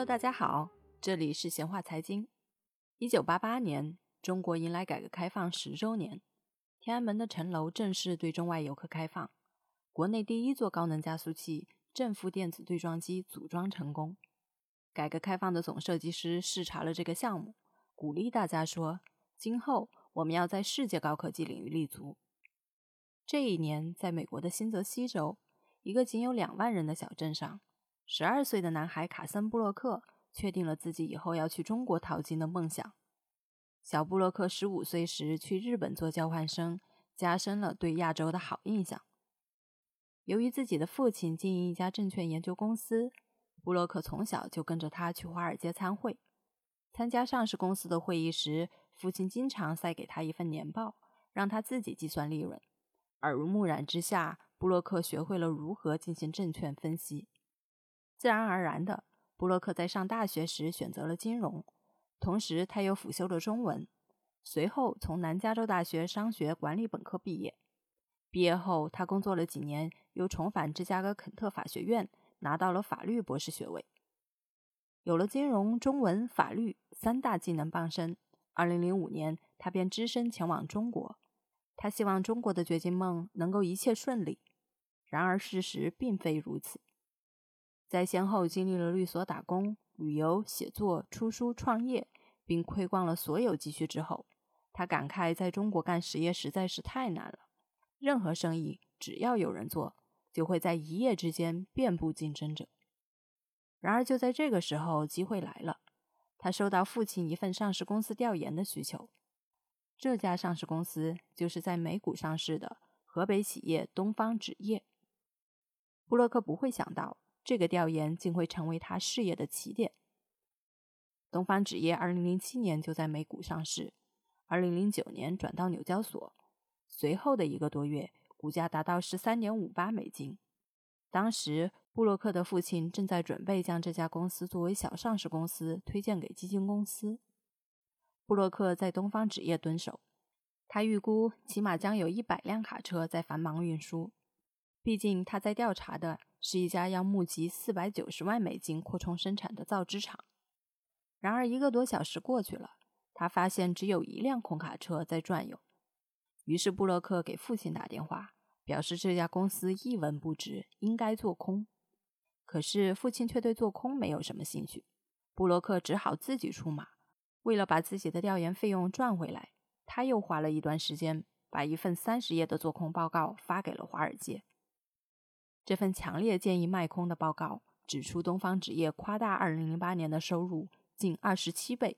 Hello，大家好，这里是闲话财经。一九八八年，中国迎来改革开放十周年，天安门的城楼正式对中外游客开放，国内第一座高能加速器正负电子对撞机组装成功。改革开放的总设计师视察了这个项目，鼓励大家说：“今后我们要在世界高科技领域立足。”这一年，在美国的新泽西州，一个仅有两万人的小镇上。十二岁的男孩卡森·布洛克确定了自己以后要去中国淘金的梦想。小布洛克十五岁时去日本做交换生，加深了对亚洲的好印象。由于自己的父亲经营一家证券研究公司，布洛克从小就跟着他去华尔街参会。参加上市公司的会议时，父亲经常塞给他一份年报，让他自己计算利润。耳濡目染之下，布洛克学会了如何进行证券分析。自然而然的，布洛克在上大学时选择了金融，同时他又辅修了中文。随后从南加州大学商学管理本科毕业。毕业后，他工作了几年，又重返芝加哥肯特法学院，拿到了法律博士学位。有了金融、中文、法律三大技能傍身，2005年他便只身前往中国。他希望中国的掘金梦能够一切顺利。然而事实并非如此。在先后经历了律所打工、旅游、写作、出书、创业，并亏光了所有积蓄之后，他感慨在中国干实业实在是太难了。任何生意只要有人做，就会在一夜之间遍布竞争者。然而就在这个时候，机会来了。他收到父亲一份上市公司调研的需求。这家上市公司就是在美股上市的河北企业东方纸业。布洛克不会想到。这个调研竟会成为他事业的起点。东方纸业2007年就在美股上市，2009年转到纽交所，随后的一个多月，股价达到13.58美金。当时，布洛克的父亲正在准备将这家公司作为小上市公司推荐给基金公司。布洛克在东方纸业蹲守，他预估起码将有一百辆卡车在繁忙运输，毕竟他在调查的。是一家要募集四百九十万美金扩充生产的造纸厂。然而，一个多小时过去了，他发现只有一辆空卡车在转悠。于是，布洛克给父亲打电话，表示这家公司一文不值，应该做空。可是，父亲却对做空没有什么兴趣。布洛克只好自己出马。为了把自己的调研费用赚回来，他又花了一段时间，把一份三十页的做空报告发给了华尔街。这份强烈建议卖空的报告指出，东方纸业夸大2008年的收入近27倍。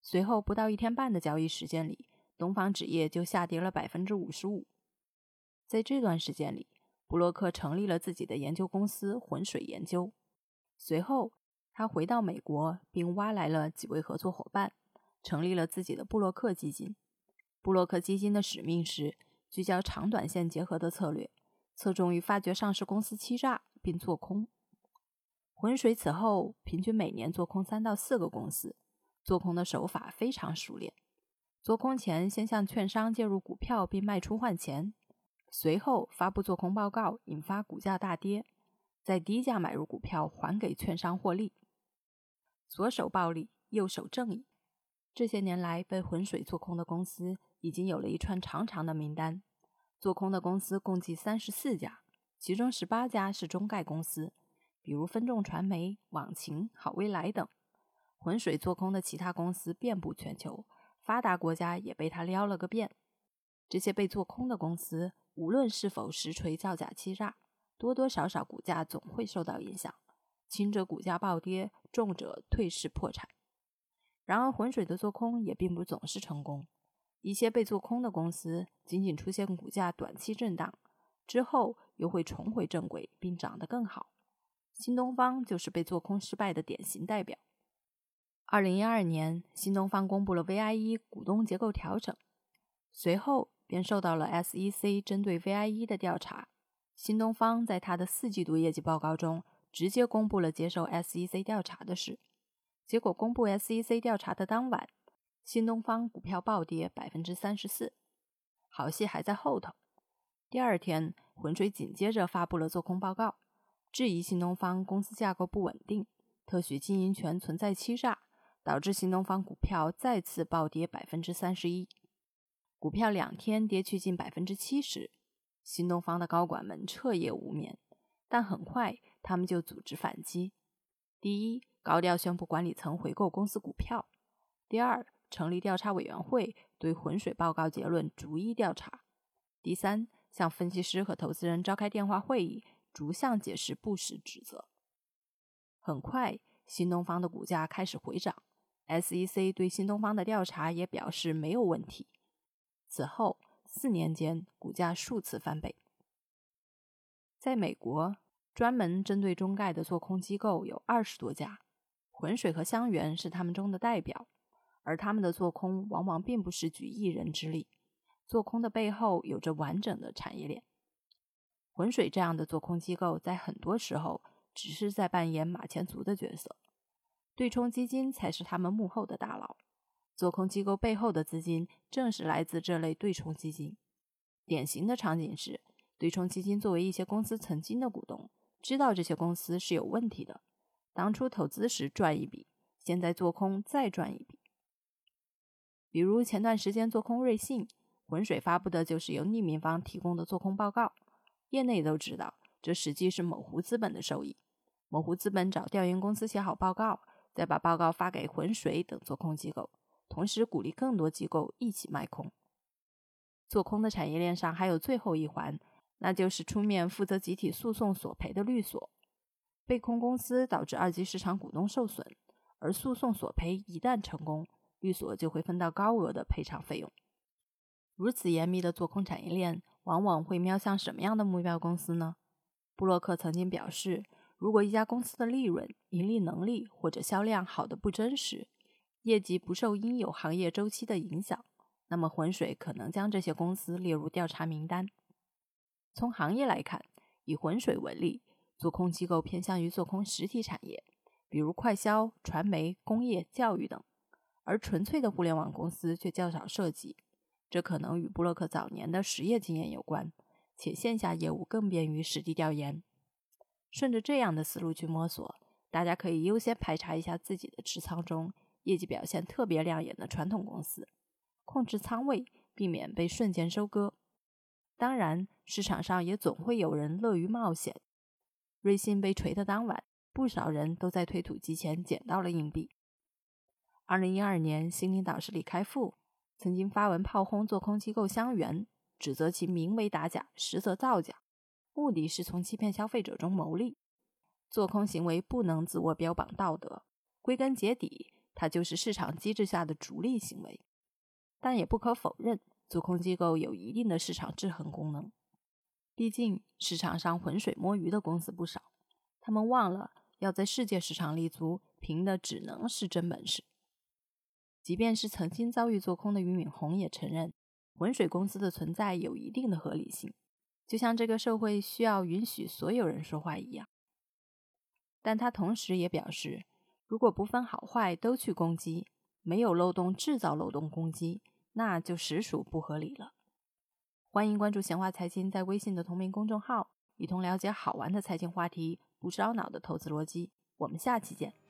随后不到一天半的交易时间里，东方纸业就下跌了55%。在这段时间里，布洛克成立了自己的研究公司浑水研究。随后，他回到美国，并挖来了几位合作伙伴，成立了自己的布洛克基金。布洛克基金的使命是聚焦长短线结合的策略。侧重于发掘上市公司欺诈并做空。浑水此后平均每年做空三到四个公司，做空的手法非常熟练。做空前先向券商介入股票并卖出换钱，随后发布做空报告，引发股价大跌，在低价买入股票还给券商获利。左手暴力，右手正义。这些年来被浑水做空的公司已经有了一串长长的名单。做空的公司共计三十四家，其中十八家是中概公司，比如分众传媒、网秦、好未来等。浑水做空的其他公司遍布全球，发达国家也被他撩了个遍。这些被做空的公司，无论是否实锤造假欺诈，多多少少股价总会受到影响，轻者股价暴跌，重者退市破产。然而，浑水的做空也并不总是成功。一些被做空的公司仅仅出现股价短期震荡，之后又会重回正轨并涨得更好。新东方就是被做空失败的典型代表。二零一二年，新东方公布了 VIE 股东结构调整，随后便受到了 SEC 针对 VIE 的调查。新东方在他的四季度业绩报告中直接公布了接受 SEC 调查的事。结果公布 SEC 调查的当晚。新东方股票暴跌百分之三十四，好戏还在后头。第二天，浑水紧接着发布了做空报告，质疑新东方公司架构不稳定，特许经营权存在欺诈，导致新东方股票再次暴跌百分之三十一，股票两天跌去近百分之七十。新东方的高管们彻夜无眠，但很快他们就组织反击。第一，高调宣布管理层回购公司股票；第二，成立调查委员会，对浑水报告结论逐一调查；第三，向分析师和投资人召开电话会议，逐项解释不实指责。很快，新东方的股价开始回涨，SEC 对新东方的调查也表示没有问题。此后四年间，股价数次翻倍。在美国。专门针对中概的做空机构有二十多家，浑水和香橼是他们中的代表，而他们的做空往往并不是举一人之力，做空的背后有着完整的产业链。浑水这样的做空机构在很多时候只是在扮演马前卒的角色，对冲基金才是他们幕后的大佬，做空机构背后的资金正是来自这类对冲基金。典型的场景是，对冲基金作为一些公司曾经的股东。知道这些公司是有问题的，当初投资时赚一笔，现在做空再赚一笔。比如前段时间做空瑞信，浑水发布的就是由匿名方提供的做空报告，业内都知道这实际是某湖资本的收益。某湖资本找调研公司写好报告，再把报告发给浑水等做空机构，同时鼓励更多机构一起卖空。做空的产业链上还有最后一环。那就是出面负责集体诉讼索赔的律所，被空公司导致二级市场股东受损，而诉讼索赔一旦成功，律所就会分到高额的赔偿费用。如此严密的做空产业链，往往会瞄向什么样的目标公司呢？布洛克曾经表示，如果一家公司的利润、盈利能力或者销量好的不真实，业绩不受应有行业周期的影响，那么浑水可能将这些公司列入调查名单。从行业来看，以浑水为例，做空机构偏向于做空实体产业，比如快销、传媒、工业、教育等；而纯粹的互联网公司却较少涉及。这可能与布洛克早年的实业经验有关，且线下业务更便于实地调研。顺着这样的思路去摸索，大家可以优先排查一下自己的持仓中业绩表现特别亮眼的传统公司，控制仓位，避免被瞬间收割。当然，市场上也总会有人乐于冒险。瑞信被锤的当晚，不少人都在推土机前捡到了硬币。二零一二年，新领导是李开复，曾经发文炮轰做空机构香橼，指责其名为打假，实则造假，目的是从欺骗消费者中牟利。做空行为不能自我标榜道德，归根结底，它就是市场机制下的逐利行为。但也不可否认。做空机构有一定的市场制衡功能，毕竟市场上浑水摸鱼的公司不少，他们忘了要在世界市场立足，凭的只能是真本事。即便是曾经遭遇做空的俞敏洪也承认，浑水公司的存在有一定的合理性，就像这个社会需要允许所有人说话一样。但他同时也表示，如果不分好坏都去攻击，没有漏洞制造漏洞攻击。那就实属不合理了。欢迎关注闲话财经在微信的同名公众号，一同了解好玩的财经话题，不烧脑的投资逻辑。我们下期见。